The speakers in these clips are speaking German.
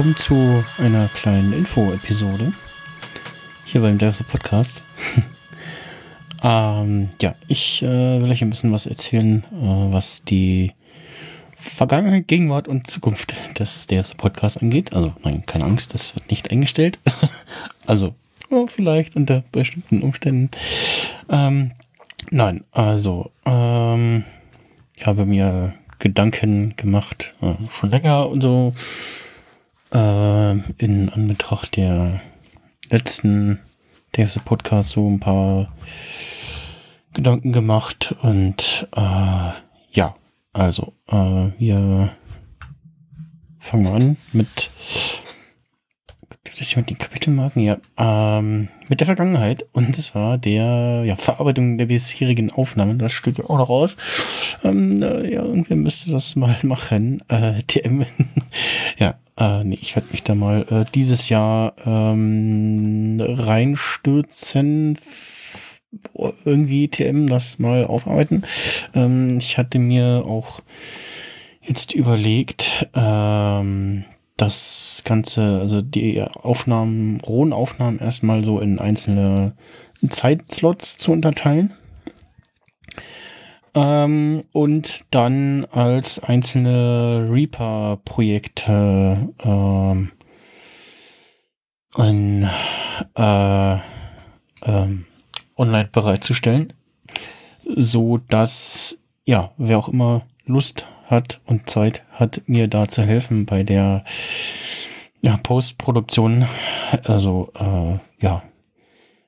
willkommen zu einer kleinen Info-Episode hier beim Derse Podcast. ähm, ja, ich äh, will euch ein bisschen was erzählen, äh, was die Vergangenheit, Gegenwart und Zukunft des Derse Podcasts angeht. Also, nein, keine Angst, das wird nicht eingestellt. also, oh, vielleicht unter bestimmten Umständen. Ähm, nein, also, ähm, ich habe mir Gedanken gemacht, äh, schon länger und so, äh, in Anbetracht der letzten Dave's Podcast so ein paar Gedanken gemacht und äh, ja, also äh, wir fangen an mit mit den Kapitelmarken, ja, ähm, mit der Vergangenheit und zwar der ja, Verarbeitung der bisherigen Aufnahmen. Das steht ja auch noch raus. Ähm, äh, ja, irgendwer müsste das mal machen. Äh, TM. ja, äh, nee, ich werde mich da mal äh, dieses Jahr ähm, reinstürzen. Irgendwie TM das mal aufarbeiten. Ähm, ich hatte mir auch jetzt überlegt, ähm, das Ganze, also die Aufnahmen, rohen Aufnahmen erstmal so in einzelne Zeitslots zu unterteilen. Ähm, und dann als einzelne Reaper-Projekte ähm, ein, äh, ähm, online bereitzustellen, so dass ja wer auch immer Lust hat und Zeit hat, mir da zu helfen bei der ja, Postproduktion, also äh, ja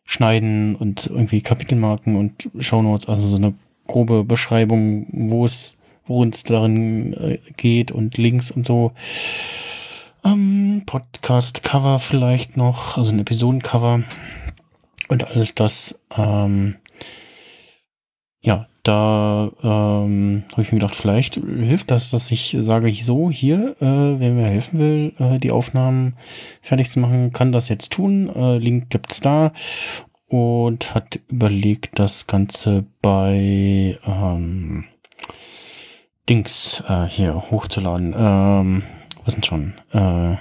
schneiden und irgendwie Kapitelmarken und Shownotes, also so eine grobe Beschreibung, wo es, worin es darin äh, geht und Links und so. Ähm, Podcast-Cover vielleicht noch, also ein Episodencover und alles das. Ähm, ja, da ähm, habe ich mir gedacht, vielleicht hilft das, dass ich sage, so, hier, äh, wer mir helfen will, äh, die Aufnahmen fertig zu machen, kann das jetzt tun. Äh, Link gibt's da und hat überlegt, das Ganze bei ähm, Dings äh, hier hochzuladen. Ähm, was denn schon? Äh,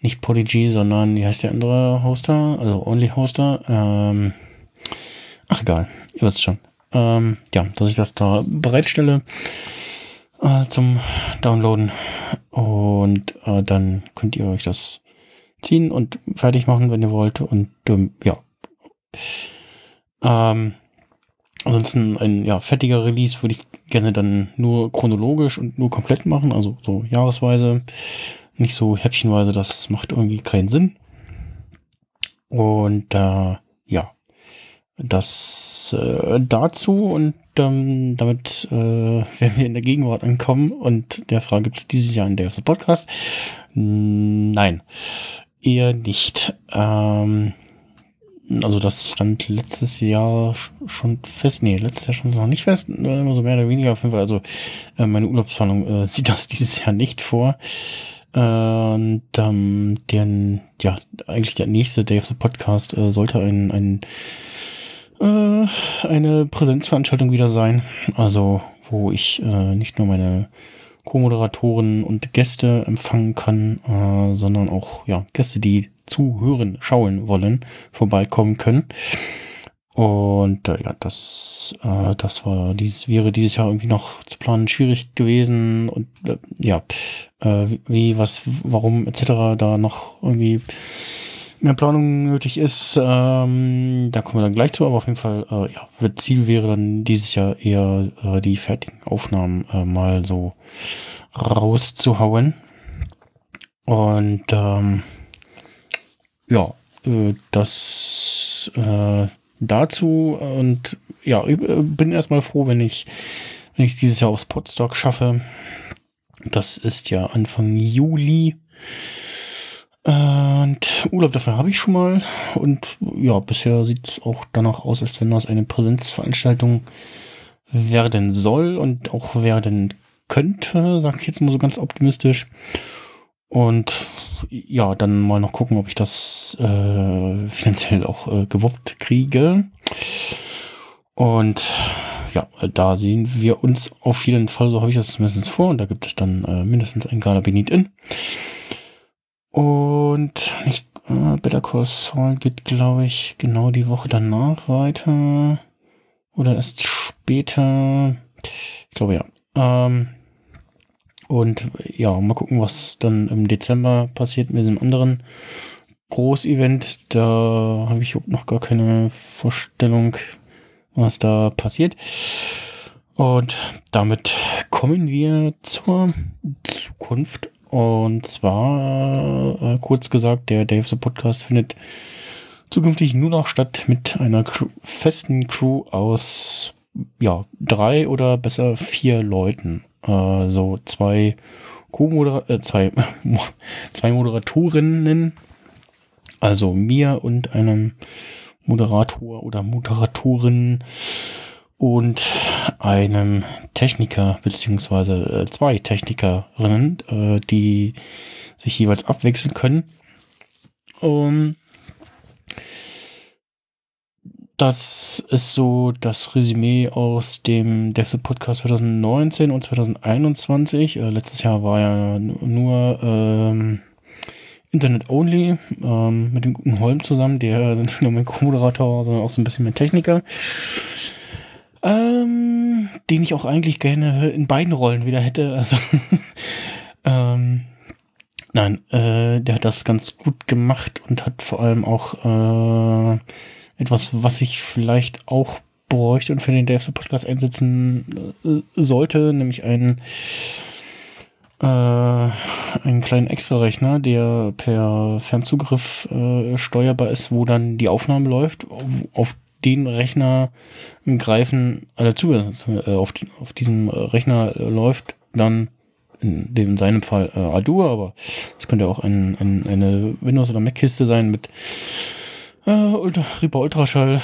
nicht Podigy, sondern wie heißt der andere Hoster? Also Only Hoster. Ähm, ach egal, ihr wisst schon. Ähm, ja, dass ich das da bereitstelle äh, zum Downloaden und äh, dann könnt ihr euch das ziehen und fertig machen, wenn ihr wollt. Und ähm, ja, ähm, ansonsten ein ja, fertiger Release würde ich gerne dann nur chronologisch und nur komplett machen, also so jahresweise, nicht so häppchenweise, das macht irgendwie keinen Sinn. Und äh, ja, das äh, dazu und ähm, damit äh, werden wir in der Gegenwart ankommen und der Frage gibt es dieses Jahr in der Podcast. Nein, eher nicht. Ähm, also das stand letztes Jahr schon fest. Nee, letztes Jahr schon noch nicht fest. Immer so mehr oder weniger auf jeden Fall. Also äh, meine Urlaubsplanung äh, sieht das dieses Jahr nicht vor. Äh, und ähm, den, ja, eigentlich der nächste Day of the Podcast äh, sollte ein, ein äh, eine Präsenzveranstaltung wieder sein. Also wo ich äh, nicht nur meine Co-Moderatoren und Gäste empfangen kann, äh, sondern auch ja Gäste, die zuhören, schauen wollen, vorbeikommen können. Und äh, ja, das, äh, das war dies wäre dieses Jahr irgendwie noch zu planen schwierig gewesen und äh, ja, äh, wie, was, warum etc. da noch irgendwie mehr Planung nötig ist, ähm, da kommen wir dann gleich zu, aber auf jeden Fall, äh, ja, Ziel wäre dann dieses Jahr eher äh, die fertigen Aufnahmen äh, mal so rauszuhauen. Und ähm, ja, äh, das äh, dazu und ja, ich äh, bin erstmal froh, wenn ich wenn ich es dieses Jahr aufs Podstock schaffe. Das ist ja Anfang Juli. Und Urlaub dafür habe ich schon mal. Und ja, bisher sieht es auch danach aus, als wenn das eine Präsenzveranstaltung werden soll und auch werden könnte, sage ich jetzt mal so ganz optimistisch. Und ja, dann mal noch gucken, ob ich das äh, finanziell auch äh, gewuppt kriege. Und ja, da sehen wir uns auf jeden Fall, so habe ich das zumindest vor. Und da gibt es dann äh, mindestens ein Gala Benit in. Und nicht, äh, Better Call Saul geht, glaube ich, genau die Woche danach weiter. Oder erst später. Ich glaube ja. Ähm, und ja, mal gucken, was dann im Dezember passiert mit dem anderen Großevent. Da habe ich noch gar keine Vorstellung, was da passiert. Und damit kommen wir zur Zukunft. Und zwar, äh, kurz gesagt, der Dave the Podcast findet zukünftig nur noch statt mit einer Crew, festen Crew aus ja, drei oder besser vier Leuten. Äh, so zwei Co-Moderator, äh, zwei, zwei Moderatorinnen, also mir und einem Moderator oder Moderatorin und einem Techniker beziehungsweise äh, zwei Technikerinnen, äh, die sich jeweils abwechseln können. Um, das ist so das Resümee aus dem DevSub Podcast 2019 und 2021. Äh, letztes Jahr war ja nur ähm, Internet Only ähm, mit dem guten Holm zusammen, der nicht nur mein Co-Moderator sondern auch so ein bisschen mein Techniker. Ähm, den ich auch eigentlich gerne in beiden Rollen wieder hätte. Also, ähm, nein, äh, der hat das ganz gut gemacht und hat vor allem auch äh, etwas, was ich vielleicht auch bräuchte und für den Devs Podcast einsetzen äh, sollte, nämlich einen äh, einen kleinen Extra-Rechner, der per Fernzugriff äh, steuerbar ist, wo dann die Aufnahme läuft. Auf, auf den Rechner greifen alle Zugänge, äh, auf, auf diesem Rechner läuft dann in dem in seinem Fall äh, Arduino, aber es könnte auch ein, ein, eine Windows- oder Mac-Kiste sein mit äh, Reaper Ultraschall.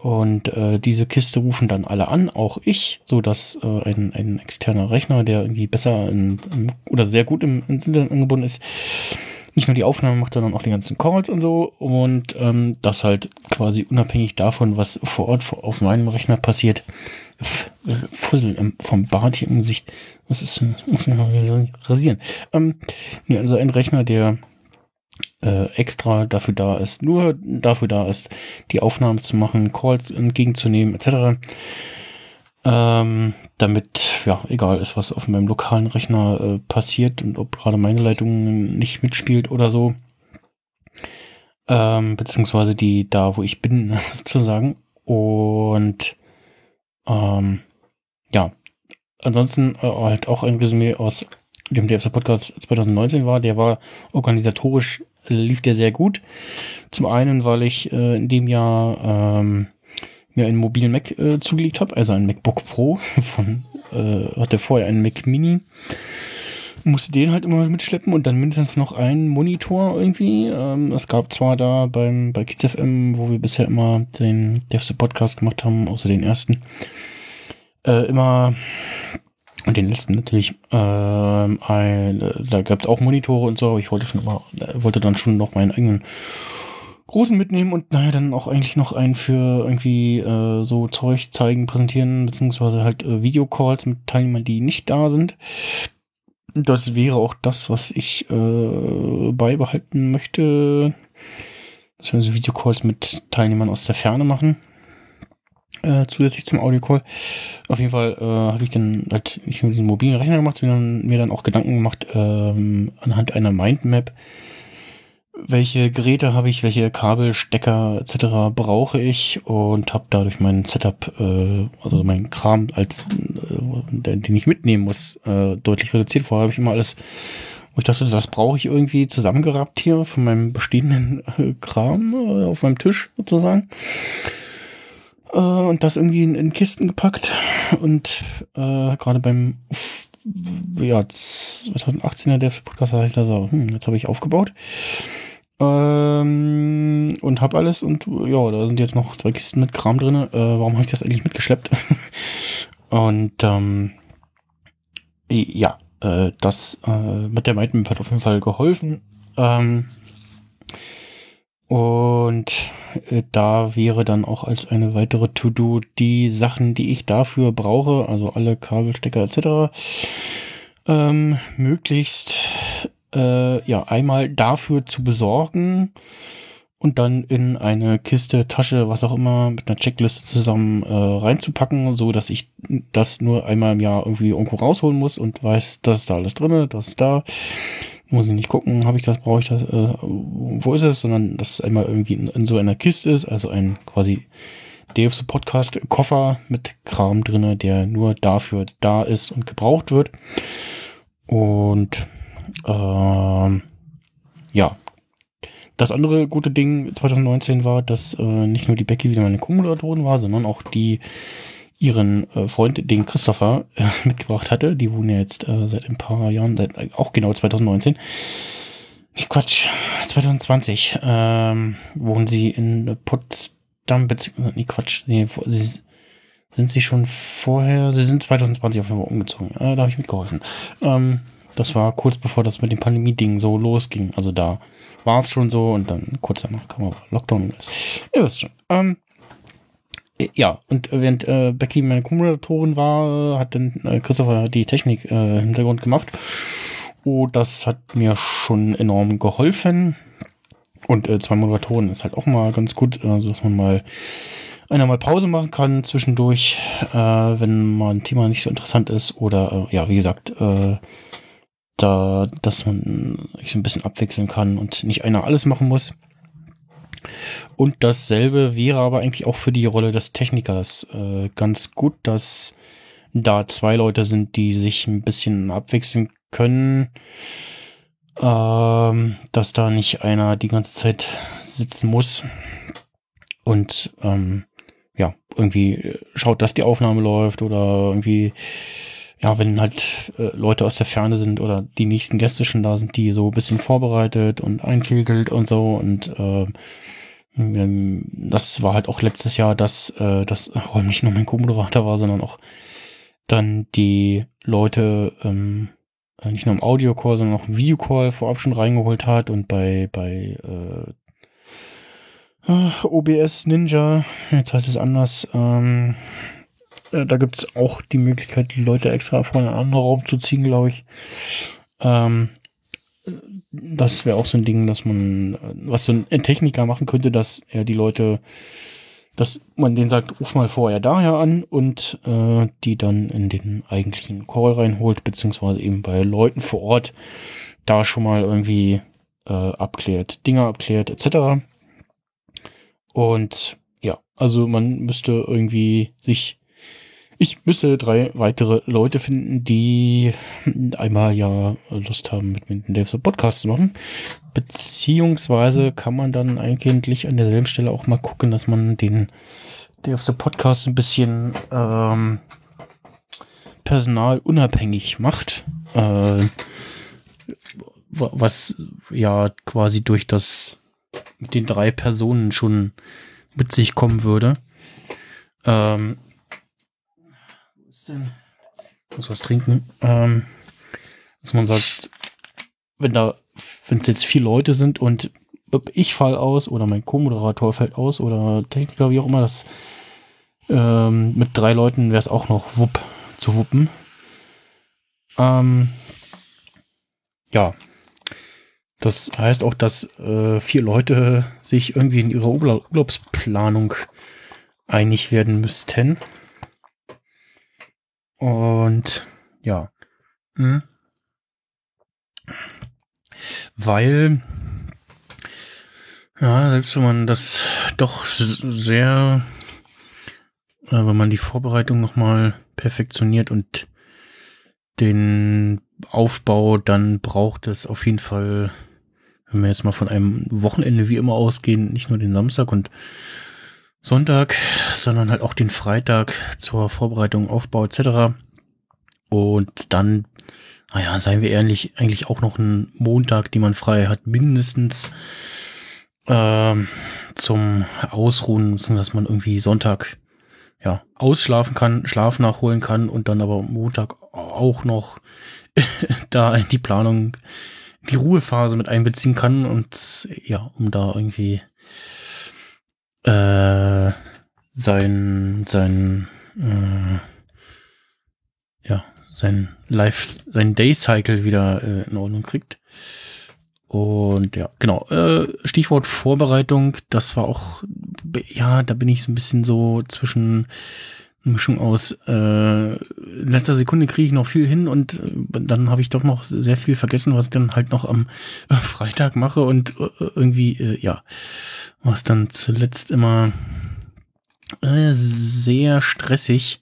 Und äh, diese Kiste rufen dann alle an, auch ich, so dass äh, ein, ein externer Rechner, der irgendwie besser in, in, oder sehr gut im, ins Internet angebunden ist, nicht nur die Aufnahme macht, sondern auch die ganzen Calls und so und ähm, das halt quasi unabhängig davon, was vor Ort auf meinem Rechner passiert. Fussel vom Bart hier im Gesicht. Was ist denn? Muss ich mal rasieren. Ähm, nee, also ein Rechner, der äh, extra dafür da ist, nur dafür da ist, die Aufnahmen zu machen, Calls entgegenzunehmen, etc. Ähm, damit, ja, egal ist, was auf meinem lokalen Rechner äh, passiert und ob gerade meine Leitung nicht mitspielt oder so. Ähm, beziehungsweise die da, wo ich bin, sozusagen. Und ähm, ja, ansonsten äh, halt auch ein Resümee aus dem DFS Podcast 2019 war, der war organisatorisch lief der sehr gut. Zum einen, weil ich äh, in dem Jahr ähm, mir einen mobilen Mac äh, zugelegt habe, also ein MacBook Pro von äh, hatte vorher einen Mac Mini. Musste den halt immer mitschleppen und dann mindestens noch einen Monitor irgendwie. Ähm, es gab zwar da beim bei Kids FM, wo wir bisher immer den Devs Podcast gemacht haben, außer den ersten, äh, immer und den letzten natürlich, ähm, ein, da gab es auch Monitore und so, aber ich wollte schon immer, wollte dann schon noch meinen eigenen großen mitnehmen und naja, dann auch eigentlich noch einen für irgendwie äh, so Zeug zeigen, präsentieren, beziehungsweise halt äh, Videocalls mit Teilnehmern, die nicht da sind. Das wäre auch das, was ich äh, beibehalten möchte. Dass wir so Videocalls mit Teilnehmern aus der Ferne machen äh, zusätzlich zum Audio-Call. Auf jeden Fall äh, habe ich dann halt nicht nur diesen mobilen Rechner gemacht, sondern mir dann auch Gedanken gemacht ähm, anhand einer Mindmap, welche Geräte habe ich, welche Kabel, Stecker etc. brauche ich und habe dadurch mein Setup, äh, also mein Kram, als äh, den ich mitnehmen muss, äh, deutlich reduziert. Vorher habe ich immer alles, wo ich dachte, das brauche ich irgendwie zusammengerappt hier von meinem bestehenden äh, Kram äh, auf meinem Tisch sozusagen äh, und das irgendwie in, in, Kisten gepackt und äh, gerade beim ja 2018er der Podcast habe ich da so, hm, jetzt habe ich aufgebaut ähm, und habe alles und ja, da sind jetzt noch zwei Kisten mit Kram drin. Äh, warum habe ich das eigentlich mitgeschleppt? und ähm, ja, äh, das äh, mit der Mindmap hat auf jeden Fall geholfen. Ähm, und äh, da wäre dann auch als eine weitere To-Do die Sachen, die ich dafür brauche, also alle Kabelstecker etc., ähm, möglichst äh, ja einmal dafür zu besorgen und dann in eine Kiste, Tasche, was auch immer, mit einer Checkliste zusammen äh, reinzupacken, so dass ich das nur einmal im Jahr irgendwie irgendwo rausholen muss und weiß, das ist da alles drinne, das ist da. Muss ich nicht gucken, habe ich das, brauche ich das, äh, wo ist es, sondern dass es einmal irgendwie in, in so einer Kiste ist, also ein quasi DFC Podcast Koffer mit Kram drinne, der nur dafür da ist und gebraucht wird. Und ähm, ja, das andere gute Ding 2019 war, dass äh, nicht nur die Becky wieder meine Co-Moderatorin war, sondern auch die ihren äh, Freund, den Christopher, äh, mitgebracht hatte. Die wohnen ja jetzt äh, seit ein paar Jahren, seit äh, auch genau 2019. Nee, Quatsch, 2020 ähm, wohnen sie in Potsdam, beziehungsweise, nee, Quatsch, nee, sie, sind sie schon vorher, sie sind 2020 auf jeden Fall umgezogen. Äh, da habe ich mitgeholfen. Ähm, das war kurz bevor das mit dem Pandemie-Ding so losging. Also da war es schon so und dann kurz danach kam aber Lockdown. Ihr wisst schon. Ähm, äh, ja, und während äh, Becky meine Co-Moderatorin war, hat dann äh, Christopher die Technik äh, im Hintergrund gemacht. Oh, das hat mir schon enorm geholfen. Und äh, zwei Moderatoren ist halt auch mal ganz gut, also dass man mal einer mal Pause machen kann zwischendurch, äh, wenn mal ein Thema nicht so interessant ist oder äh, ja, wie gesagt, äh, da, dass man sich so ein bisschen abwechseln kann und nicht einer alles machen muss. Und dasselbe wäre aber eigentlich auch für die Rolle des Technikers äh, ganz gut, dass da zwei Leute sind, die sich ein bisschen abwechseln können. Ähm, dass da nicht einer die ganze Zeit sitzen muss und ähm, ja, irgendwie schaut, dass die Aufnahme läuft oder irgendwie ja, wenn halt äh, Leute aus der Ferne sind oder die nächsten Gäste schon da sind, die so ein bisschen vorbereitet und einkegelt und so und äh, das war halt auch letztes Jahr, dass äh, das oh, nicht nur mein Co-Moderator war, sondern auch dann die Leute ähm, äh, nicht nur im Audio-Call, sondern auch im Videocall vorab schon reingeholt hat und bei bei äh, äh OBS Ninja, jetzt heißt es anders, ähm, äh, da gibt es auch die Möglichkeit, die Leute extra vor einen anderen Raum zu ziehen, glaube ich. Ähm, das wäre auch so ein Ding, dass man, was so ein Techniker machen könnte, dass er die Leute, dass man denen sagt, ruf mal vorher daher an und äh, die dann in den eigentlichen Call reinholt, beziehungsweise eben bei Leuten vor Ort da schon mal irgendwie äh, abklärt, Dinge abklärt, etc. Und ja, also man müsste irgendwie sich ich müsste drei weitere Leute finden, die einmal ja Lust haben, mit mir den Devs Podcast zu machen. Beziehungsweise kann man dann eigentlich an derselben Stelle auch mal gucken, dass man den Devs Podcast ein bisschen ähm, personalunabhängig macht. Äh, was ja quasi durch das mit den drei Personen schon mit sich kommen würde. Ähm, denn? Ich muss was trinken. Ähm, dass man sagt, wenn da, wenn es jetzt vier Leute sind und ich fall aus oder mein Co-Moderator fällt aus oder Techniker, wie auch immer, das ähm, mit drei Leuten wäre es auch noch wupp zu wuppen. Ähm, ja. Das heißt auch, dass äh, vier Leute sich irgendwie in ihrer Urlaubsplanung einig werden müssten. Und ja. Mhm. Weil, ja, selbst wenn man das doch sehr, äh, wenn man die Vorbereitung nochmal perfektioniert und den Aufbau, dann braucht es auf jeden Fall, wenn wir jetzt mal von einem Wochenende wie immer ausgehen, nicht nur den Samstag und Sonntag, sondern halt auch den Freitag zur Vorbereitung, Aufbau etc. Und dann, naja, seien wir ehrlich, eigentlich auch noch einen Montag, den man frei hat, mindestens ähm, zum Ausruhen, dass man irgendwie Sonntag ja ausschlafen kann, Schlaf nachholen kann und dann aber Montag auch noch da in die Planung die Ruhephase mit einbeziehen kann und ja, um da irgendwie äh, sein, sein, äh, ja, sein Life, sein Day Cycle wieder äh, in Ordnung kriegt. Und ja, genau. Äh, Stichwort Vorbereitung, das war auch, ja, da bin ich so ein bisschen so zwischen Mischung aus äh, in letzter Sekunde kriege ich noch viel hin und äh, dann habe ich doch noch sehr viel vergessen, was ich dann halt noch am äh, Freitag mache und äh, irgendwie, äh, ja, was dann zuletzt immer äh, sehr stressig.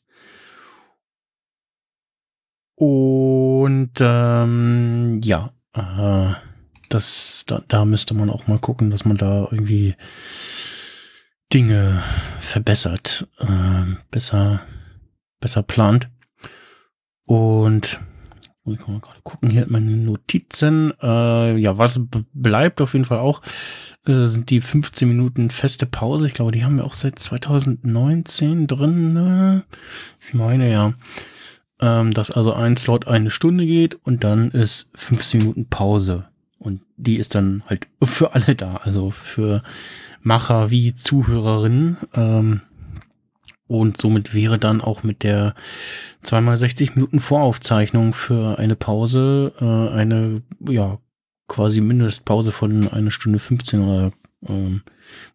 Und ähm, ja, äh, das, da, da müsste man auch mal gucken, dass man da irgendwie Dinge verbessert, äh, besser, besser plant. Und ich kann mal gerade gucken hier meine Notizen. Äh, ja, was bleibt auf jeden Fall auch, äh, sind die 15 Minuten feste Pause. Ich glaube, die haben wir auch seit 2019 drin. Ne? Ich meine ja, ähm, dass also ein Slot eine Stunde geht und dann ist 15 Minuten Pause. Und die ist dann halt für alle da. Also für Macher wie Zuhörerinnen. Ähm, und somit wäre dann auch mit der zweimal 60 Minuten Voraufzeichnung für eine Pause äh, eine, ja, quasi Mindestpause von einer Stunde 15 oder ähm,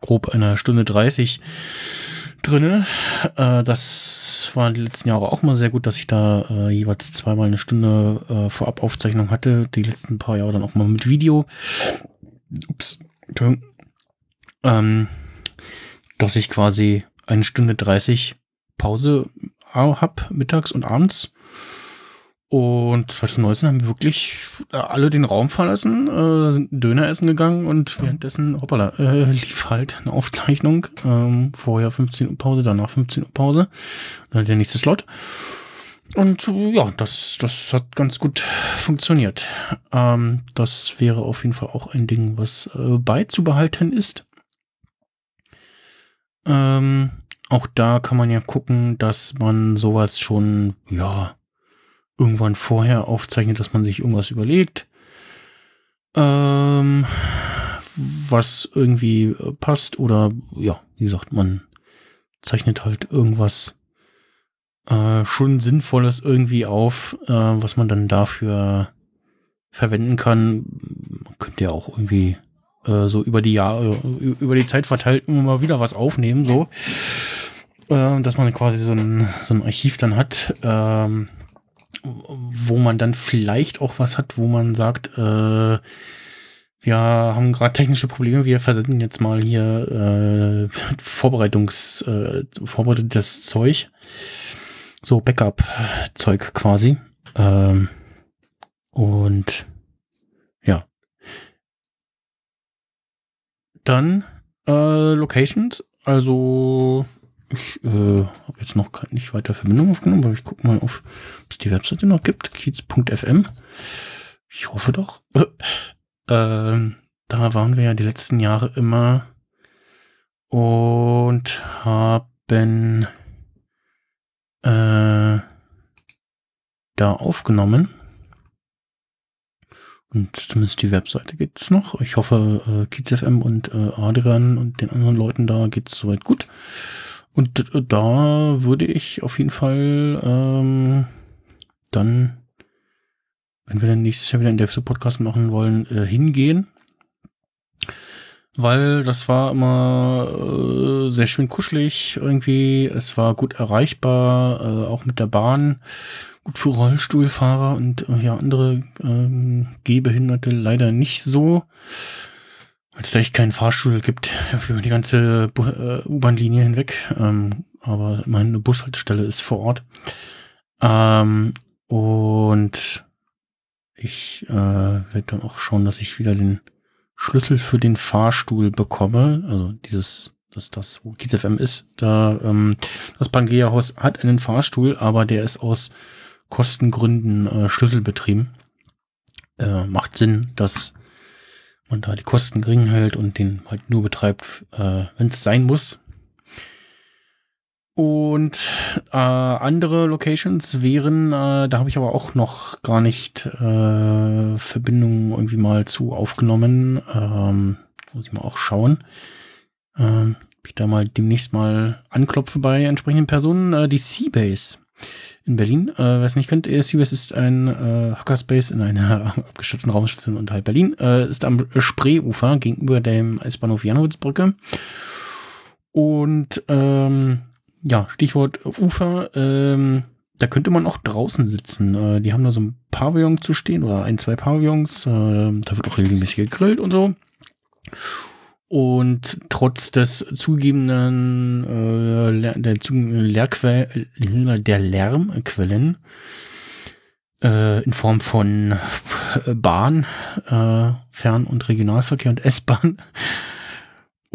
grob einer Stunde 30 drinne. Äh, das war die letzten Jahre auch mal sehr gut, dass ich da äh, jeweils zweimal eine Stunde äh, Vorabaufzeichnung hatte. Die letzten paar Jahre dann auch mal mit Video. Ups, Entschuldigung ähm, dass ich quasi eine Stunde 30 Pause hab, mittags und abends. Und 2019 haben wir wirklich alle den Raum verlassen, äh, sind Döner essen gegangen und währenddessen, hoppala, äh, lief halt eine Aufzeichnung. Ähm, vorher 15 Uhr Pause, danach 15 Uhr Pause. Dann halt der nächste Slot. Und ja, das, das hat ganz gut funktioniert. Ähm, das wäre auf jeden Fall auch ein Ding, was äh, beizubehalten ist. Ähm, auch da kann man ja gucken, dass man sowas schon, ja, irgendwann vorher aufzeichnet, dass man sich irgendwas überlegt, ähm, was irgendwie passt oder, ja, wie gesagt, man zeichnet halt irgendwas äh, schon Sinnvolles irgendwie auf, äh, was man dann dafür verwenden kann. Man könnte ja auch irgendwie äh, so über die Jahre, über die Zeit verteilt immer mal wieder was aufnehmen, so. Äh, dass man quasi so ein, so ein Archiv dann hat, ähm, wo man dann vielleicht auch was hat, wo man sagt, äh, wir haben gerade technische Probleme, wir versenden jetzt mal hier äh, Vorbereitungs, äh, vorbereitetes Zeug. So Backup-Zeug quasi. Ähm, und Dann äh, Locations. Also ich äh, habe jetzt noch nicht weiter Verbindung aufgenommen, aber ich gucke mal, auf, ob es die Webseite noch gibt. Kiez.fm. Ich hoffe doch. ähm, da waren wir ja die letzten Jahre immer und haben äh, da aufgenommen. Und zumindest die Webseite gibt's noch. Ich hoffe, äh, KidsFM und äh, Adrian und den anderen Leuten da geht's soweit gut. Und äh, da würde ich auf jeden Fall ähm, dann, wenn wir dann nächstes Jahr wieder einen Devso-Podcast machen wollen, äh, hingehen. Weil das war immer äh, sehr schön kuschelig irgendwie. Es war gut erreichbar, äh, auch mit der Bahn gut für Rollstuhlfahrer und äh, ja andere ähm, Gehbehinderte leider nicht so, weil es da echt keinen Fahrstuhl gibt für die ganze äh, U-Bahn-Linie hinweg. Ähm, aber meine Bushaltestelle ist vor Ort. Ähm, und ich äh, werde dann auch schauen, dass ich wieder den Schlüssel für den Fahrstuhl bekomme. Also dieses, dass das, wo Kids FM ist. Da, ähm, das Pangea-Haus hat einen Fahrstuhl, aber der ist aus Kostengründen äh, Schlüsselbetrieben. Äh, macht Sinn, dass man da die Kosten gering hält und den halt nur betreibt, äh, wenn es sein muss. Und äh, andere Locations wären, äh, da habe ich aber auch noch gar nicht äh, Verbindungen irgendwie mal zu aufgenommen. Ähm, muss ich mal auch schauen. Ähm, ich da mal demnächst mal anklopfe bei entsprechenden Personen. Äh, die Seabase in Berlin. Äh, wer es nicht kennt, ESUS ist ein äh, Hackerspace in einer abgestürzten Raumstation unterhalb Berlin. Äh, ist am Spreeufer gegenüber dem S-Bahnhof Janowitzbrücke. Und ähm, ja, Stichwort Ufer, ähm, da könnte man auch draußen sitzen. Äh, die haben da so ein Pavillon zu stehen oder ein, zwei Pavillons. Äh, da wird auch regelmäßig gegrillt und so. Und trotz des zugegebenen äh, der, Lehrquell, der Lärmquellen äh, in Form von Bahn, äh, Fern- und Regionalverkehr und S-Bahn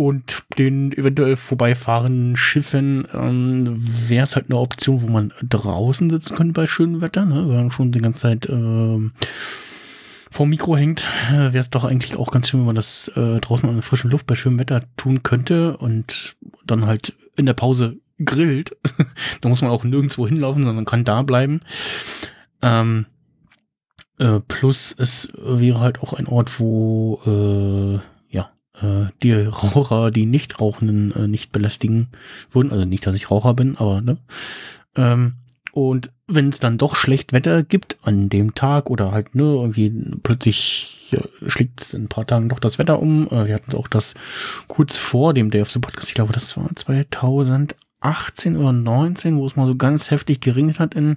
und den eventuell vorbeifahrenden Schiffen ähm, wäre es halt eine Option, wo man draußen sitzen könnte bei schönem Wetter, ne? wenn man schon die ganze Zeit äh, vor Mikro hängt, äh, wäre es doch eigentlich auch ganz schön, wenn man das äh, draußen an der frischen Luft bei schönem Wetter tun könnte und dann halt in der Pause grillt. da muss man auch nirgendwo hinlaufen, sondern kann da bleiben. Ähm, äh, plus es wäre halt auch ein Ort, wo äh, die Raucher, die Nichtrauchenden äh, nicht belästigen würden. Also nicht, dass ich Raucher bin, aber ne. Ähm, und wenn es dann doch schlecht Wetter gibt an dem Tag oder halt ne, irgendwie plötzlich ja, schlägt es in ein paar Tagen doch das Wetter um. Äh, wir hatten auch das kurz vor dem Day of the Podcast, ich glaube, das war 2018 oder 19, wo es mal so ganz heftig geringert hat in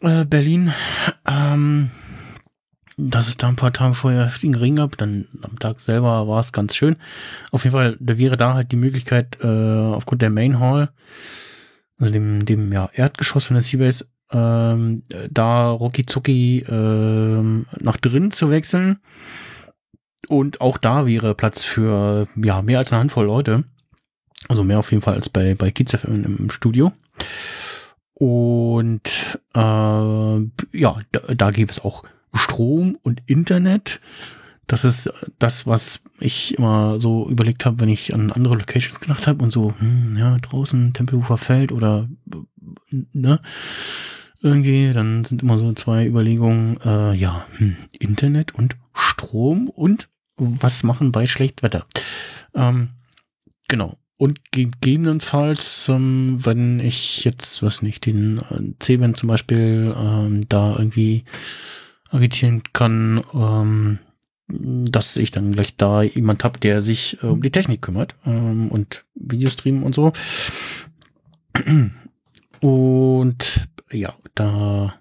äh, Berlin. Ähm, dass es da ein paar Tage vorher heftigen Regen gab, dann am Tag selber war es ganz schön. Auf jeden Fall, da wäre da halt die Möglichkeit, äh, aufgrund der Main Hall also dem, dem ja, Erdgeschoss von der Seabase, ähm, da Rocky ähm, nach drinnen zu wechseln. Und auch da wäre Platz für ja mehr als eine Handvoll Leute. Also mehr auf jeden Fall als bei, bei Kids FM im Studio. Und äh, ja, da, da gäbe es auch Strom und Internet. Das ist das, was ich immer so überlegt habe, wenn ich an andere Locations gedacht habe und so, hm, ja, draußen Tempelhofer Feld oder ne, irgendwie, dann sind immer so zwei Überlegungen, äh, ja, hm, Internet und Strom und was machen bei Schlechtwetter. Ähm, genau. Und gegebenenfalls, ähm, wenn ich jetzt, was nicht, den äh, C-Band zum Beispiel ähm, da irgendwie agitieren kann, ähm, dass ich dann gleich da jemand habe, der sich äh, um die Technik kümmert ähm, und Videostream und so. Und ja, da,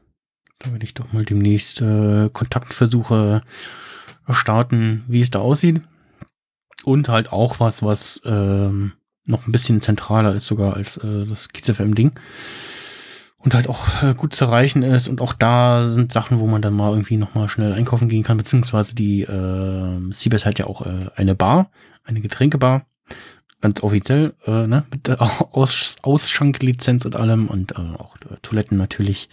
da werde ich doch mal demnächst äh, Kontaktversuche starten, wie es da aussieht. Und halt auch was, was ähm, noch ein bisschen zentraler ist sogar als äh, das KidsFM-Ding und halt auch äh, gut zu erreichen ist. Und auch da sind Sachen, wo man dann mal irgendwie nochmal schnell einkaufen gehen kann, beziehungsweise die äh, Seabass hat ja auch äh, eine Bar, eine Getränkebar, ganz offiziell, äh, ne, mit äh, Aus Ausschanklizenz und allem und äh, auch äh, Toiletten natürlich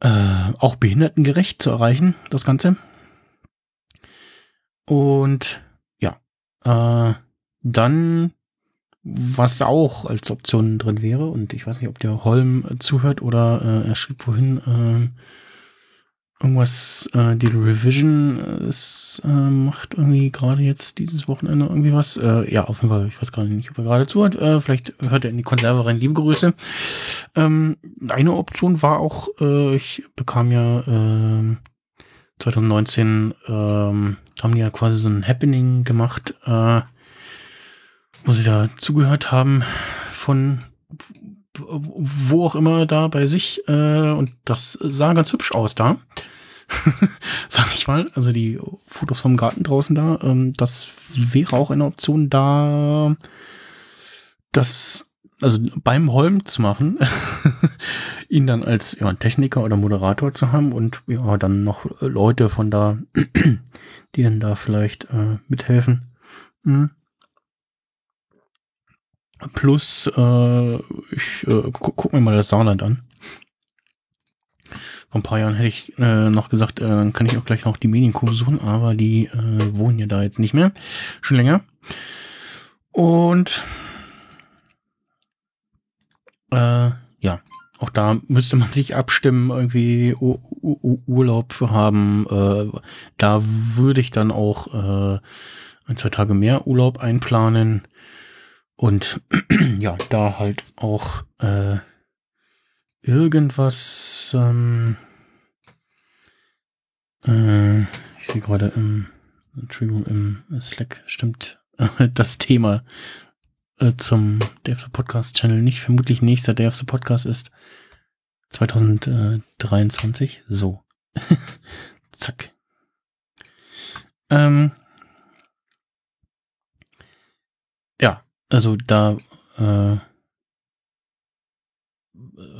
äh, auch behindertengerecht zu erreichen, das Ganze. Und ja, äh, dann was auch als Option drin wäre. Und ich weiß nicht, ob der Holm äh, zuhört oder äh, er schrieb vorhin äh, irgendwas, äh, die Revision äh, ist, äh, macht irgendwie gerade jetzt dieses Wochenende irgendwie was. Äh, ja, auf jeden Fall, ich weiß gerade nicht, ob er gerade zuhört. Äh, vielleicht hört er in die Konserve rein. Liebe Grüße. Ähm, eine Option war auch, äh, ich bekam ja äh, 2019 ähm, haben die ja quasi so ein Happening gemacht, äh, wo sie da zugehört haben von wo auch immer da bei sich äh, und das sah ganz hübsch aus da. Sag ich mal, also die Fotos vom Garten draußen da, ähm, das wäre auch eine Option da, das also beim Holm zu machen, ihn dann als ja, Techniker oder Moderator zu haben und ja, dann noch Leute von da, die dann da vielleicht äh, mithelfen. Mhm. Plus, äh, ich äh, gu guck mir mal das Saarland an. Vor ein paar Jahren hätte ich äh, noch gesagt, äh, dann kann ich auch gleich noch die Medienkurve suchen, aber die äh, wohnen ja da jetzt nicht mehr. Schon länger. Und äh, ja, auch da müsste man sich abstimmen, irgendwie U U Urlaub haben. Äh, da würde ich dann auch äh, ein, zwei Tage mehr Urlaub einplanen. Und ja, da halt auch äh, irgendwas, ähm, äh, ich sehe gerade im, Entschuldigung, im Slack stimmt das Thema äh, zum of the Podcast Channel nicht. Vermutlich nächster of the Podcast ist 2023. So. Zack. Ähm, ja, also da äh,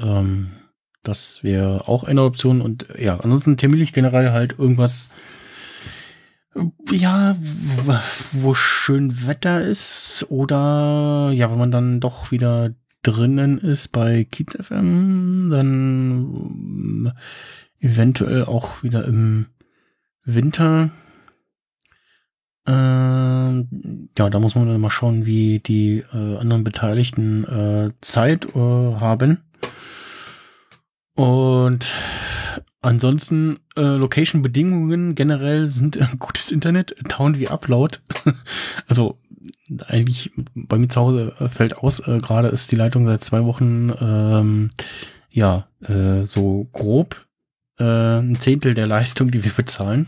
ähm, das wäre auch eine Option und ja, ansonsten terminlich generell halt irgendwas ja, wo schön Wetter ist oder ja, wenn man dann doch wieder drinnen ist bei Kiez FM, dann äh, eventuell auch wieder im Winter. Äh, ja, da muss man dann mal schauen, wie die äh, anderen Beteiligten äh, Zeit äh, haben. Und Ansonsten äh, Location-Bedingungen generell sind äh, gutes Internet, Town wie Upload. also eigentlich bei mir zu Hause äh, fällt aus, gerade ist die Leitung seit zwei Wochen ähm, ja so grob ein Zehntel der Leistung, die wir bezahlen.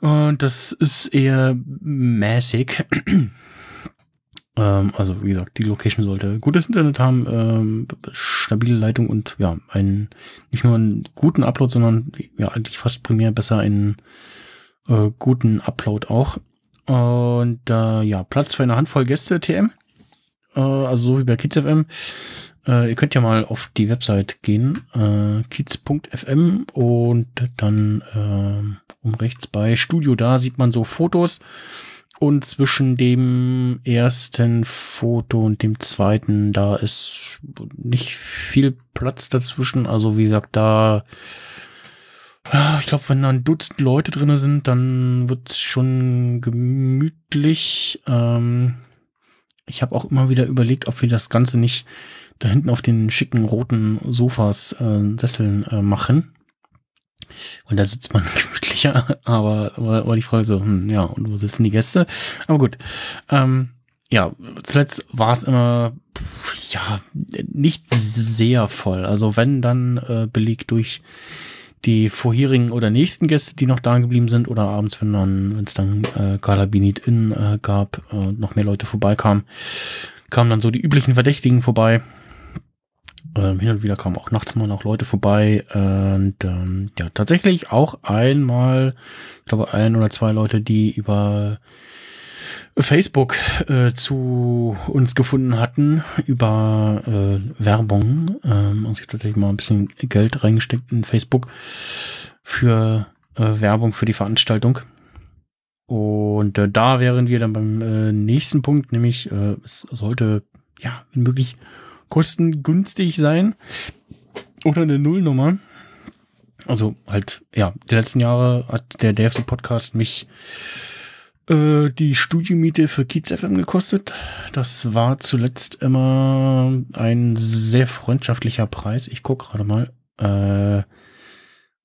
Und das ist eher mäßig. Ähm, also wie gesagt, die Location sollte gutes Internet haben, ähm, stabile Leitung und ja, einen nicht nur einen guten Upload, sondern ja eigentlich fast primär besser einen äh, guten Upload auch. Und äh, ja, Platz für eine Handvoll Gäste TM. Äh, also so wie bei KidsFM. Äh, ihr könnt ja mal auf die Website gehen, äh, kids.fm und dann äh, um rechts bei Studio da sieht man so Fotos und zwischen dem ersten Foto und dem zweiten, da ist nicht viel Platz dazwischen. Also wie gesagt, da, ja, ich glaube, wenn da ein Dutzend Leute drinne sind, dann wird's schon gemütlich. Ähm, ich habe auch immer wieder überlegt, ob wir das Ganze nicht da hinten auf den schicken roten Sofas, äh, Sesseln äh, machen. Und da sitzt man gemütlicher, aber war, die Frage so, hm, ja, und wo sitzen die Gäste? Aber gut. Ähm, ja, zuletzt war es immer, ja, nicht sehr voll. Also wenn dann äh, belegt durch die vorherigen oder nächsten Gäste, die noch da geblieben sind, oder abends, wenn dann, wenn es dann äh, Gala Binit In äh, gab, äh, noch mehr Leute vorbeikamen, kamen dann so die üblichen Verdächtigen vorbei. Ähm, hin und wieder kamen auch nachts mal noch Leute vorbei. Und ähm, ja, tatsächlich auch einmal, ich glaube, ein oder zwei Leute, die über Facebook äh, zu uns gefunden hatten, über äh, Werbung. Ähm, also ich tatsächlich mal ein bisschen Geld reingesteckt in Facebook für äh, Werbung für die Veranstaltung. Und äh, da wären wir dann beim äh, nächsten Punkt, nämlich äh, es sollte ja, wenn möglich, kostengünstig sein. Oder eine Nullnummer. Also halt, ja, die letzten Jahre hat der DFC Podcast mich äh, die Studiomiete für Kiez FM gekostet. Das war zuletzt immer ein sehr freundschaftlicher Preis. Ich gucke gerade mal. Äh,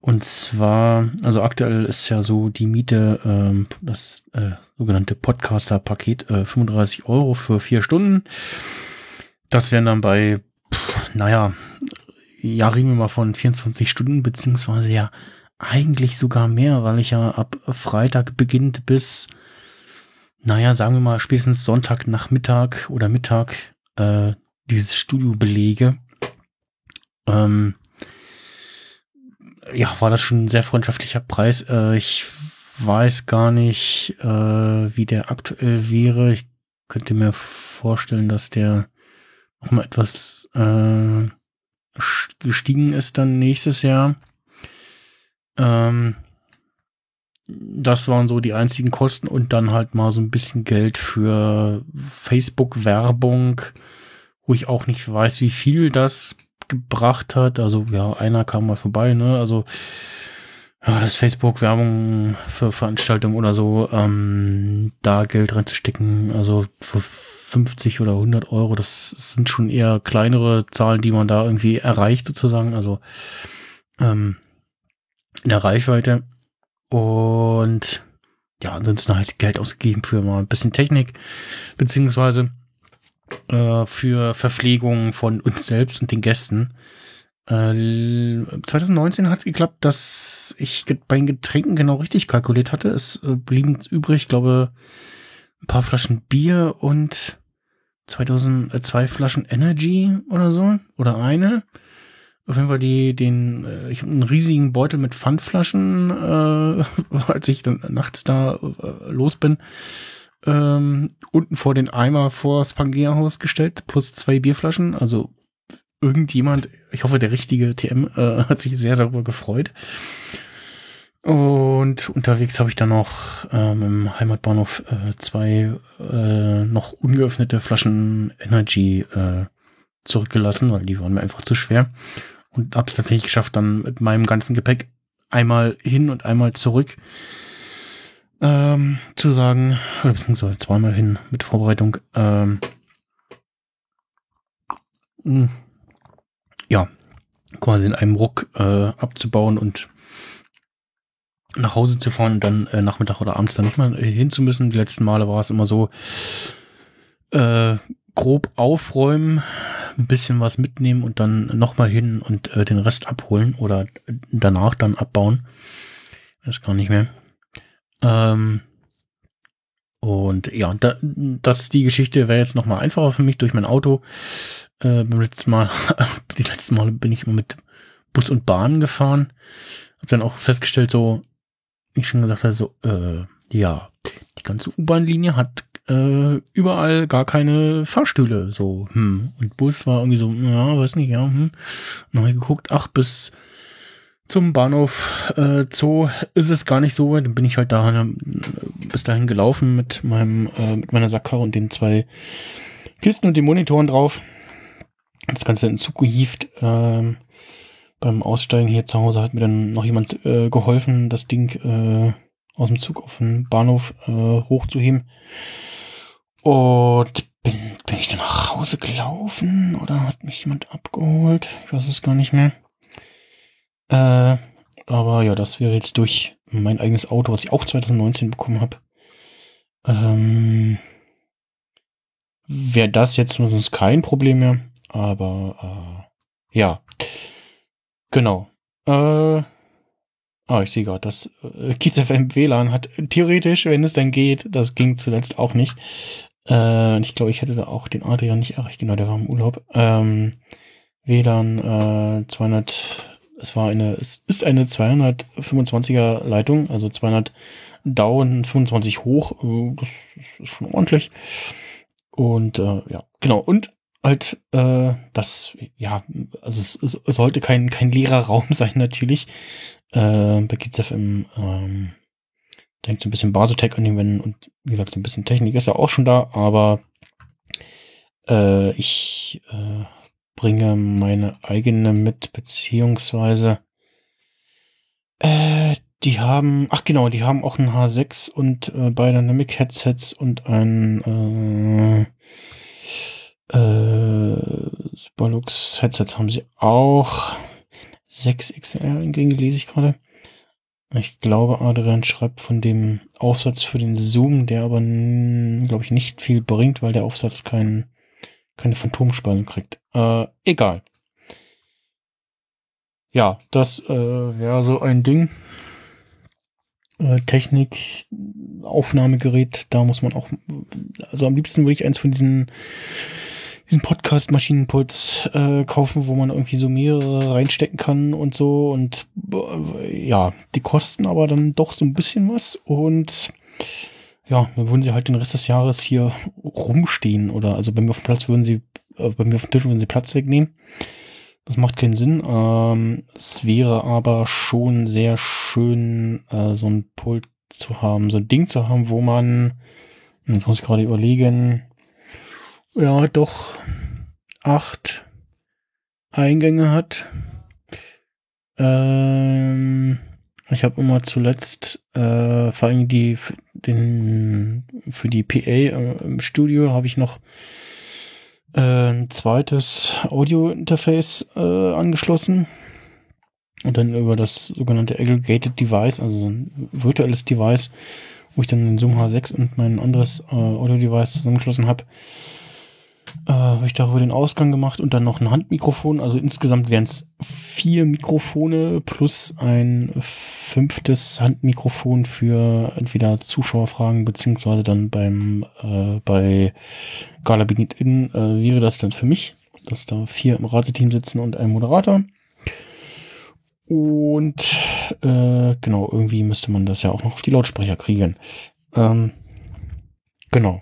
und zwar, also aktuell ist ja so die Miete, ähm, das äh, sogenannte Podcaster-Paket, äh, 35 Euro für vier Stunden. Das wären dann bei, pff, naja, ja, reden wir mal von 24 Stunden, beziehungsweise ja eigentlich sogar mehr, weil ich ja ab Freitag beginnt bis, naja, sagen wir mal spätestens Sonntagnachmittag oder Mittag äh, dieses Studio belege. Ähm, ja, war das schon ein sehr freundschaftlicher Preis. Äh, ich weiß gar nicht, äh, wie der aktuell wäre. Ich könnte mir vorstellen, dass der noch mal etwas äh, gestiegen ist dann nächstes Jahr. Ähm, das waren so die einzigen Kosten und dann halt mal so ein bisschen Geld für Facebook-Werbung, wo ich auch nicht weiß, wie viel das gebracht hat. Also ja, einer kam mal vorbei, ne? Also ja, das Facebook-Werbung für Veranstaltungen oder so, ähm, da Geld reinzustecken, also für 50 oder 100 Euro, das sind schon eher kleinere Zahlen, die man da irgendwie erreicht sozusagen, also ähm, in der Reichweite. Und ja, ansonsten halt Geld ausgegeben für mal ein bisschen Technik, beziehungsweise äh, für Verpflegung von uns selbst und den Gästen. Äh, 2019 hat es geklappt, dass ich bei den Getränken genau richtig kalkuliert hatte. Es äh, blieben übrig, glaube ein paar Flaschen Bier und 2000 äh, zwei Flaschen Energy oder so oder eine. Auf jeden Fall die den äh, ich habe einen riesigen Beutel mit Pfandflaschen, äh, als ich dann nachts da äh, los bin. Ähm, unten vor den Eimer vor das Pangea-Haus gestellt, plus zwei Bierflaschen. Also irgendjemand, ich hoffe, der richtige TM äh, hat sich sehr darüber gefreut. Und unterwegs habe ich dann noch ähm, im Heimatbahnhof äh, zwei äh, noch ungeöffnete Flaschen Energy äh, zurückgelassen, weil die waren mir einfach zu schwer. Und habe es tatsächlich geschafft, dann mit meinem ganzen Gepäck einmal hin und einmal zurück ähm, zu sagen, oder beziehungsweise zweimal hin mit Vorbereitung. Ähm, hm, ja, quasi in einem Ruck äh, abzubauen und nach Hause zu fahren und dann äh, Nachmittag oder abends dann nicht mal äh, hin zu müssen. Die letzten Male war es immer so, äh, grob aufräumen, ein bisschen was mitnehmen und dann nochmal hin und äh, den Rest abholen oder danach dann abbauen. Das gar nicht mehr. Ähm, und ja, da, das die Geschichte wäre jetzt nochmal einfacher für mich durch mein Auto. Äh, beim letzten Mal, die letzten Male bin ich immer mit Bus und Bahn gefahren. Hab dann auch festgestellt, so, ich schon gesagt habe, so, äh, ja, die ganze U-Bahn-Linie hat äh, überall gar keine Fahrstühle. So, hm. Und Bus war irgendwie so, ja, weiß nicht, ja, hm. Dann habe ich geguckt, ach, bis zum Bahnhof äh, Zoo ist es gar nicht so. Dann bin ich halt da äh, bis dahin gelaufen mit meinem, äh, mit meiner Sackkarre und den zwei Kisten und den Monitoren drauf. Das Ganze in Zug gehievt. Ähm, beim Aussteigen hier zu Hause hat mir dann noch jemand äh, geholfen, das Ding äh, aus dem Zug auf den Bahnhof äh, hochzuheben. Und bin, bin ich dann nach Hause gelaufen oder hat mich jemand abgeholt? Ich weiß es gar nicht mehr. Äh, aber ja, das wäre jetzt durch mein eigenes Auto, was ich auch 2019 bekommen habe. Ähm, wäre das jetzt sonst kein Problem mehr. Aber äh, ja. Genau. Äh, ah, ich sehe gerade, das äh, Kiez FM WLAN hat theoretisch, wenn es dann geht, das ging zuletzt auch nicht. Äh, ich glaube, ich hätte da auch den Adrian nicht erreicht. Genau, der war im Urlaub. Ähm, WLAN äh, 200, es war eine, es ist eine 225er Leitung, also 200 Down, 25 hoch. Äh, das ist schon ordentlich. Und äh, ja, genau. Und halt äh, das, ja, also es, es sollte kein, kein leerer Raum sein natürlich. Äh, bei GZFM ähm, denkt so ein bisschen Basotech an den Wänden und wie gesagt, so ein bisschen Technik ist ja auch schon da, aber äh, ich äh, bringe meine eigene mit, beziehungsweise äh, die haben, ach genau, die haben auch ein H6 und äh, Dynamic Headsets und ein äh, äh, Spolux Headsets haben sie auch. 6 XR Eingänge lese ich gerade. Ich glaube, Adrian schreibt von dem Aufsatz für den Zoom, der aber, glaube ich, nicht viel bringt, weil der Aufsatz kein, keine Phantomspalten kriegt. Äh, egal. Ja, das äh, wäre so ein Ding. Äh, Technik, Aufnahmegerät, da muss man auch, also am liebsten würde ich eins von diesen diesen Podcast Maschinenpuls äh, kaufen, wo man irgendwie so mehrere reinstecken kann und so und äh, ja, die kosten aber dann doch so ein bisschen was und ja, dann würden sie halt den Rest des Jahres hier rumstehen oder also bei mir auf dem Platz würden sie, äh, bei mir auf dem Tisch würden sie Platz wegnehmen. Das macht keinen Sinn. Ähm, es wäre aber schon sehr schön, äh, so ein Pult zu haben, so ein Ding zu haben, wo man, ich muss gerade überlegen, ja, doch acht Eingänge hat. Ähm, ich habe immer zuletzt, äh, vor allem die, den, für die PA im Studio habe ich noch äh, ein zweites Audio-Interface äh, angeschlossen. Und dann über das sogenannte Aggregated Device, also ein virtuelles Device, wo ich dann den Zoom H6 und mein anderes äh, Audio-Device zusammengeschlossen habe, äh, habe ich darüber den Ausgang gemacht und dann noch ein Handmikrofon. Also insgesamt wären es vier Mikrofone plus ein fünftes Handmikrofon für entweder Zuschauerfragen beziehungsweise dann beim äh, bei Gala Beneath In äh, wäre das dann für mich, dass da vier im Rateteam sitzen und ein Moderator. Und äh, genau, irgendwie müsste man das ja auch noch auf die Lautsprecher kriegen. Ähm, genau.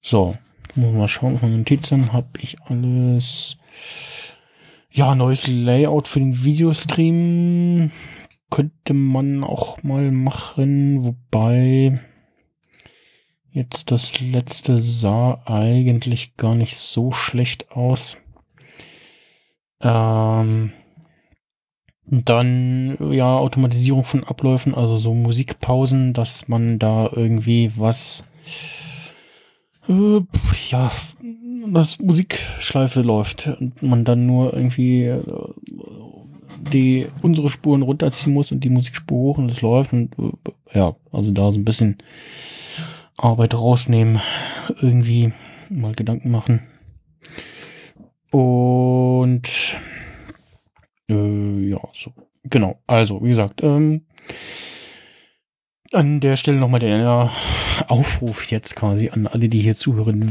So, muss mal schauen, von Notizen habe ich alles. Ja, neues Layout für den Videostream könnte man auch mal machen, wobei jetzt das letzte sah eigentlich gar nicht so schlecht aus. Ähm, dann ja Automatisierung von Abläufen, also so Musikpausen, dass man da irgendwie was äh, ja, dass Musikschleife läuft und man dann nur irgendwie äh, die unsere Spuren runterziehen muss und die Musikspur hoch und es läuft und äh, ja, also da so ein bisschen Arbeit rausnehmen, irgendwie mal Gedanken machen. Und äh, ja, so. Genau. Also, wie gesagt, ähm, an der Stelle nochmal der Aufruf jetzt quasi an alle, die hier zuhören.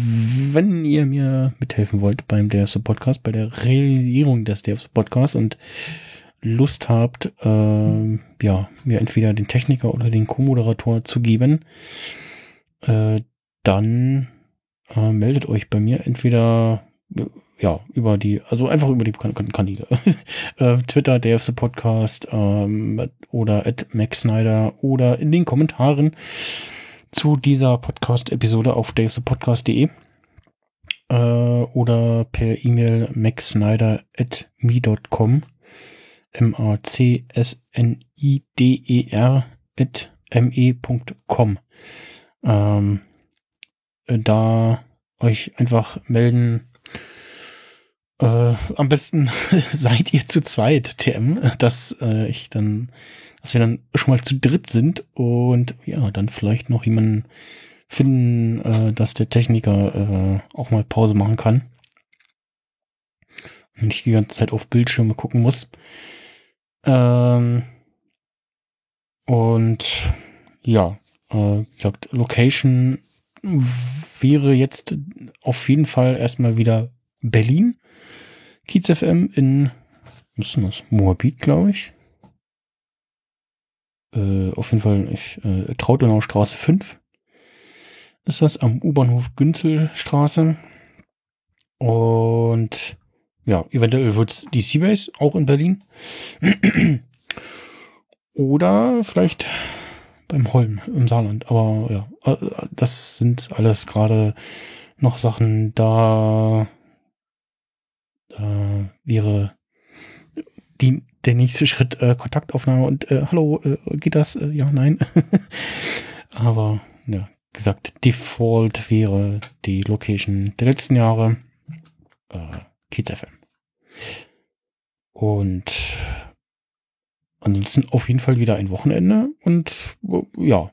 Wenn ihr mir mithelfen wollt beim DevS Podcast, bei der Realisierung des DevS Podcasts und Lust habt, äh, ja, mir entweder den Techniker oder den Co-Moderator zu geben, äh, dann äh, meldet euch bei mir entweder ja, über die, also einfach über die kan Kanäle. äh, Twitter, DFC Podcast ähm, oder at Max Snyder oder in den Kommentaren zu dieser Podcast-Episode auf davesopodcast.de äh, oder per E-Mail maxsnyder at me.com M-A-C-S-N-I-D-E-R at me.com ähm, da euch einfach melden, äh, am besten seid ihr zu zweit, TM, dass äh, ich dann, dass wir dann schon mal zu dritt sind und ja, dann vielleicht noch jemanden finden, äh, dass der Techniker äh, auch mal Pause machen kann. Und nicht die ganze Zeit auf Bildschirme gucken muss. Ähm, und ja, äh, wie gesagt, Location wäre jetzt auf jeden Fall erstmal wieder Berlin. Kiez FM in, was ist das? Moabit, glaube ich. Äh, auf jeden Fall, ich, äh, Trautenauer Straße 5 ist das am U-Bahnhof Günzelstraße. Und ja, eventuell wird es die Seabase auch in Berlin. Oder vielleicht beim Holm im Saarland. Aber ja, äh, das sind alles gerade noch Sachen, da äh, wäre die, der nächste Schritt äh, Kontaktaufnahme und äh, hallo, äh, geht das? Äh, ja, nein. Aber ja, gesagt, Default wäre die Location der letzten Jahre äh, Kids FM. Und ansonsten auf jeden Fall wieder ein Wochenende und ja,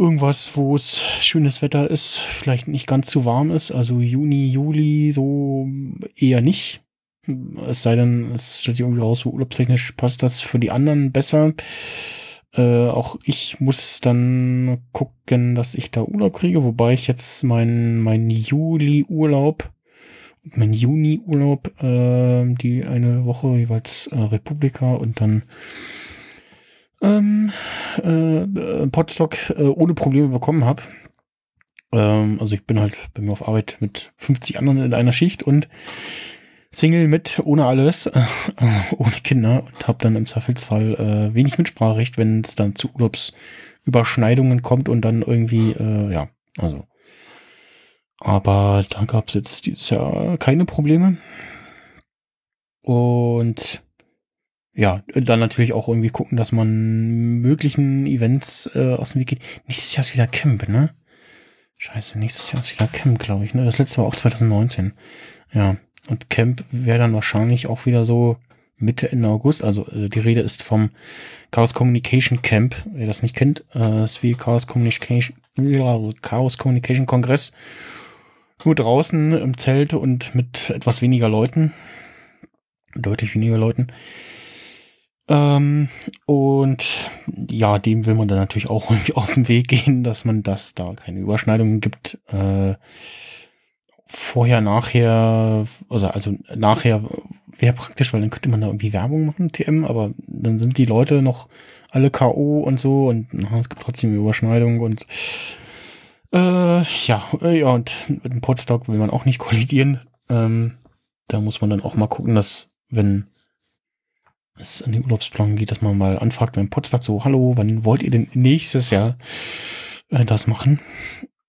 irgendwas, wo es schönes Wetter ist, vielleicht nicht ganz zu warm ist, also Juni, Juli so eher nicht. Es sei denn, es stellt sich irgendwie raus, so urlaubstechnisch passt das für die anderen besser. Äh, auch ich muss dann gucken, dass ich da Urlaub kriege, wobei ich jetzt meinen mein Juli-Urlaub, mein Juni-Urlaub, äh, die eine Woche jeweils äh, Republika und dann ähm, äh, Podstock äh, ohne Probleme bekommen habe. Ähm, also ich bin halt bei mir auf Arbeit mit 50 anderen in einer Schicht und Single mit, ohne alles, äh, ohne Kinder und habe dann im Zweifelsfall äh, wenig Mitspracherecht, wenn es dann zu Urlaubsüberschneidungen kommt und dann irgendwie, äh, ja, also. Aber da gab es jetzt dieses Jahr keine Probleme. Und ja, dann natürlich auch irgendwie gucken, dass man möglichen Events äh, aus dem Weg geht. Nächstes Jahr ist wieder Camp, ne? Scheiße, nächstes Jahr ist wieder Camp, glaube ich. Ne? Das letzte war auch 2019. Ja, und Camp wäre dann wahrscheinlich auch wieder so Mitte, Ende August. Also äh, die Rede ist vom Chaos Communication Camp. Wer das nicht kennt, äh, ist wie Chaos Communication, Chaos Communication Kongress. nur draußen im Zelt und mit etwas weniger Leuten. Deutlich weniger Leuten. Ähm, und ja, dem will man dann natürlich auch irgendwie aus dem Weg gehen, dass man das da keine Überschneidungen gibt. Äh, vorher, nachher, also, also nachher wäre praktisch, weil dann könnte man da irgendwie Werbung machen, TM, aber dann sind die Leute noch alle K.O. und so und na, es gibt trotzdem Überschneidungen und äh, ja, äh, ja, und mit dem Podstock will man auch nicht kollidieren. Ähm, da muss man dann auch mal gucken, dass, wenn es an die Urlaubsplanung geht, dass man mal anfragt beim Podstock so, hallo, wann wollt ihr denn nächstes Jahr äh, das machen?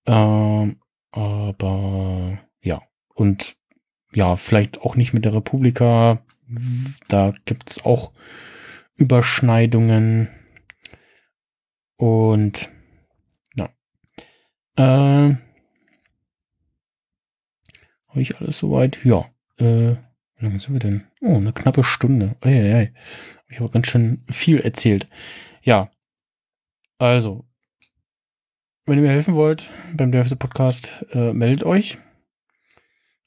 Ähm, aber ja, und ja, vielleicht auch nicht mit der Republika. Da gibt's auch Überschneidungen. Und ja. Äh, Habe ich alles soweit? Ja. Äh, wie lange sind wir denn? Oh, eine knappe Stunde. Eieiei. Ich habe ganz schön viel erzählt. Ja. Also, wenn ihr mir helfen wollt beim Devs Podcast, äh, meldet euch.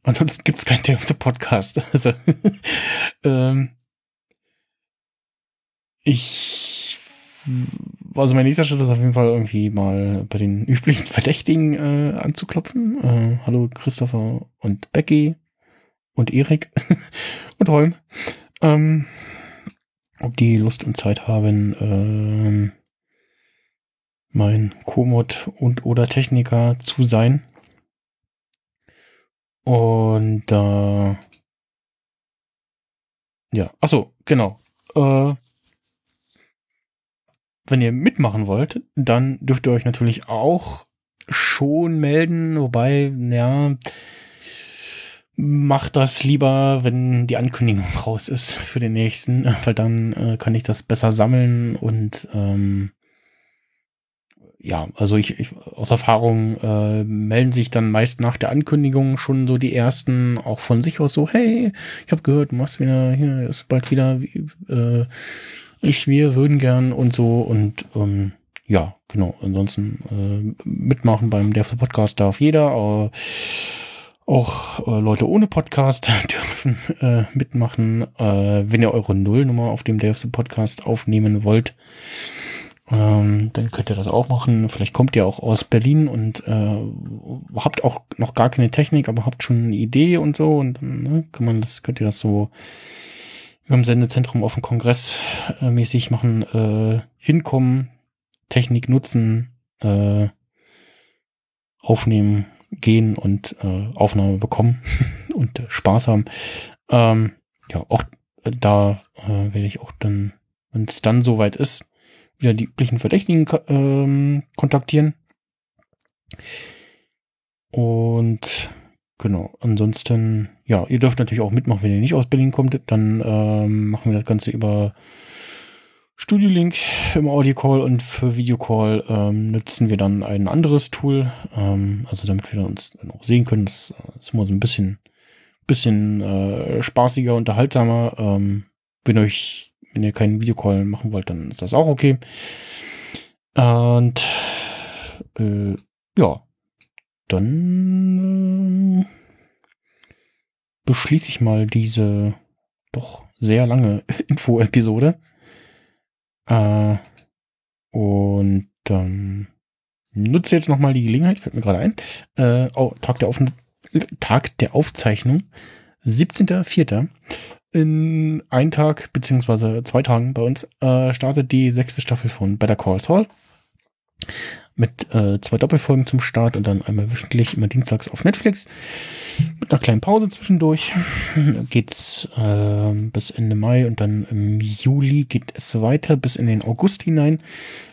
Ansonsten gibt es keinen Devs Podcast. Also, ähm, ich, also mein nächster Schritt ist auf jeden Fall irgendwie mal bei den üblichen Verdächtigen äh, anzuklopfen. Äh, hallo Christopher und Becky und Erik und Holm. Ähm, ob die Lust und Zeit haben, ähm, mein Komoot und oder Techniker zu sein. Und äh, ja, achso, genau. Äh, wenn ihr mitmachen wollt, dann dürft ihr euch natürlich auch schon melden, wobei, ja, macht das lieber, wenn die Ankündigung raus ist für den nächsten, weil dann äh, kann ich das besser sammeln und ähm, ja, also ich, ich aus Erfahrung äh, melden sich dann meist nach der Ankündigung schon so die ersten auch von sich aus so, hey, ich habe gehört, du machst wieder hier ist bald wieder äh, ich wir würden gern und so und ähm, ja, genau. Ansonsten äh, mitmachen beim Devs Podcast darf jeder, aber auch äh, Leute ohne Podcast dürfen äh, mitmachen. Äh, wenn ihr eure Nullnummer auf dem Devs Podcast aufnehmen wollt, ähm, dann könnt ihr das auch machen. Vielleicht kommt ihr auch aus Berlin und äh, habt auch noch gar keine Technik, aber habt schon eine Idee und so. Und dann ne, kann man das, könnt ihr das so im Sendezentrum auf dem Kongress äh, mäßig machen, äh, hinkommen, Technik nutzen, aufnehmen, gehen und äh, Aufnahme bekommen und äh, Spaß haben. Ähm, ja, auch äh, da äh, werde ich auch dann, wenn es dann soweit ist, wieder die üblichen Verdächtigen ähm, kontaktieren. Und genau, ansonsten, ja, ihr dürft natürlich auch mitmachen, wenn ihr nicht aus Berlin kommt. Dann ähm, machen wir das Ganze über Studio Link im Audio-Call und für Videocall ähm, nutzen wir dann ein anderes Tool. Ähm, also damit wir uns dann auch sehen können. Das ist immer so ein bisschen, bisschen äh, spaßiger, unterhaltsamer. Ähm, wenn euch wenn ihr keinen Videocall machen wollt, dann ist das auch okay. Und äh, ja, dann äh, beschließe ich mal diese doch sehr lange Info-Episode. Äh, und dann nutze jetzt nochmal die Gelegenheit, fällt mir gerade ein. Äh, oh, Tag, der Tag der Aufzeichnung, 17.04 in ein Tag beziehungsweise zwei Tagen bei uns äh, startet die sechste Staffel von Better Call Saul mit äh, zwei Doppelfolgen zum Start und dann einmal wöchentlich immer dienstags auf Netflix. Mit einer kleinen Pause zwischendurch geht's äh, bis Ende Mai und dann im Juli geht es weiter bis in den August hinein.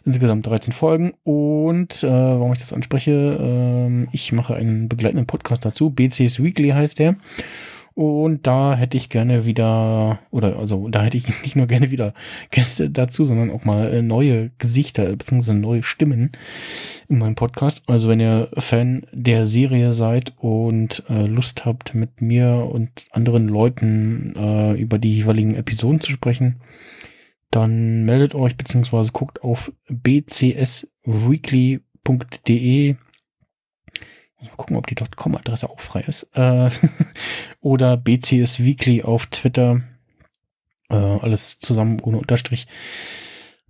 Insgesamt 13 Folgen und äh, warum ich das anspreche äh, ich mache einen begleitenden Podcast dazu. BCS Weekly heißt der und da hätte ich gerne wieder, oder also da hätte ich nicht nur gerne wieder Gäste dazu, sondern auch mal äh, neue Gesichter bzw. neue Stimmen in meinem Podcast. Also wenn ihr Fan der Serie seid und äh, Lust habt, mit mir und anderen Leuten äh, über die jeweiligen Episoden zu sprechen, dann meldet euch bzw. guckt auf bcsweekly.de Mal gucken, ob die .com-Adresse auch frei ist. Äh, oder BCS Weekly auf Twitter. Äh, alles zusammen ohne Unterstrich.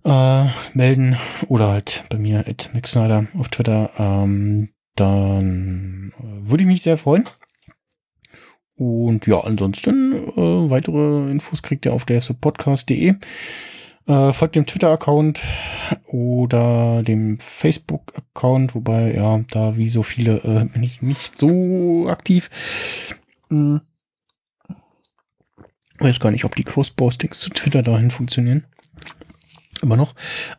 Äh, melden. Oder halt bei mir at Snyder auf Twitter. Ähm, dann äh, würde ich mich sehr freuen. Und ja, ansonsten äh, weitere Infos kriegt ihr auf der podcast.de. Äh, folgt dem Twitter-Account oder dem Facebook-Account, wobei, ja, da wie so viele äh, bin ich nicht so aktiv. Hm. Weiß gar nicht, ob die Cross-Postings zu Twitter dahin funktionieren. Immer noch.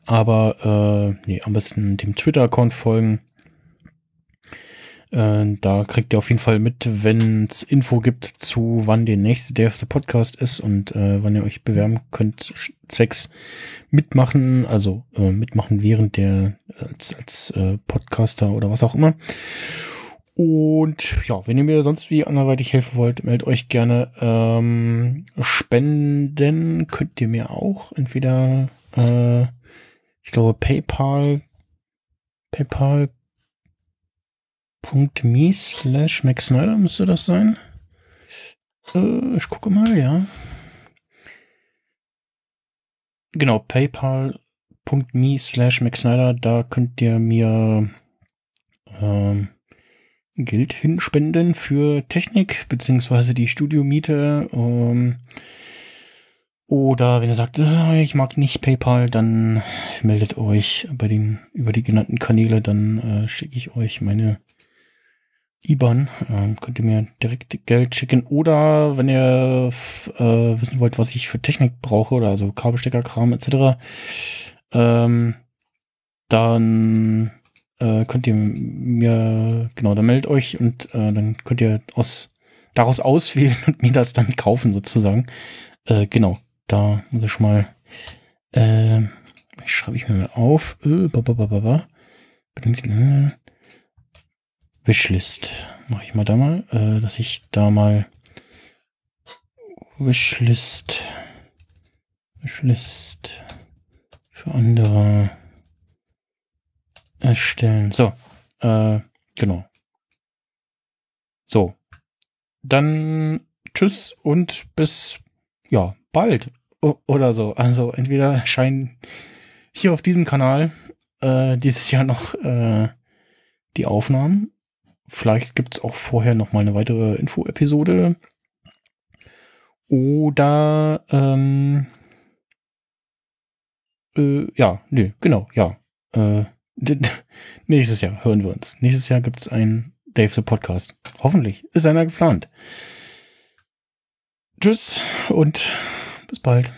Aber äh, nee, am besten dem Twitter-Account folgen. Äh, da kriegt ihr auf jeden Fall mit, wenn es Info gibt zu, wann der nächste Day of the Podcast ist und äh, wann ihr euch bewerben könnt, zwecks mitmachen, also äh, mitmachen während der, als, als äh, Podcaster oder was auch immer. Und ja, wenn ihr mir sonst wie anderweitig helfen wollt, meldet euch gerne. Ähm, spenden könnt ihr mir auch. Entweder, äh, ich glaube, PayPal, PayPal .me slash Max Snyder müsste das sein. Äh, ich gucke mal, ja. Genau, paypal.me slash Max Snyder, da könnt ihr mir ähm, Geld hinspenden für Technik, beziehungsweise die Studiomiete. Ähm, oder wenn ihr sagt, äh, ich mag nicht PayPal, dann meldet euch bei den über die genannten Kanäle, dann äh, schicke ich euch meine IBAN. Ähm, könnt ihr mir direkt Geld schicken. Oder wenn ihr äh, wissen wollt, was ich für Technik brauche, oder also Kabelsteckerkram etc., ähm, dann äh, könnt ihr mir, genau, dann meldet euch und äh, dann könnt ihr aus, daraus auswählen und mir das dann kaufen sozusagen. Äh, genau, da muss ich schon mal, äh, schreibe ich mir mal auf. Äh, ba, ba, ba, ba, ba. Wishlist. Mache ich mal da mal, äh, dass ich da mal Wishlist. Wishlist für andere erstellen. So, äh, genau. So, dann tschüss und bis ja bald o oder so. Also entweder erscheinen hier auf diesem Kanal äh, dieses Jahr noch äh, die Aufnahmen Vielleicht gibt es auch vorher noch mal eine weitere Info-Episode. Oder ähm, äh, ja, nee, genau, ja. Äh, nächstes Jahr hören wir uns. Nächstes Jahr gibt es einen Dave the Podcast. Hoffentlich ist einer geplant. Tschüss und bis bald.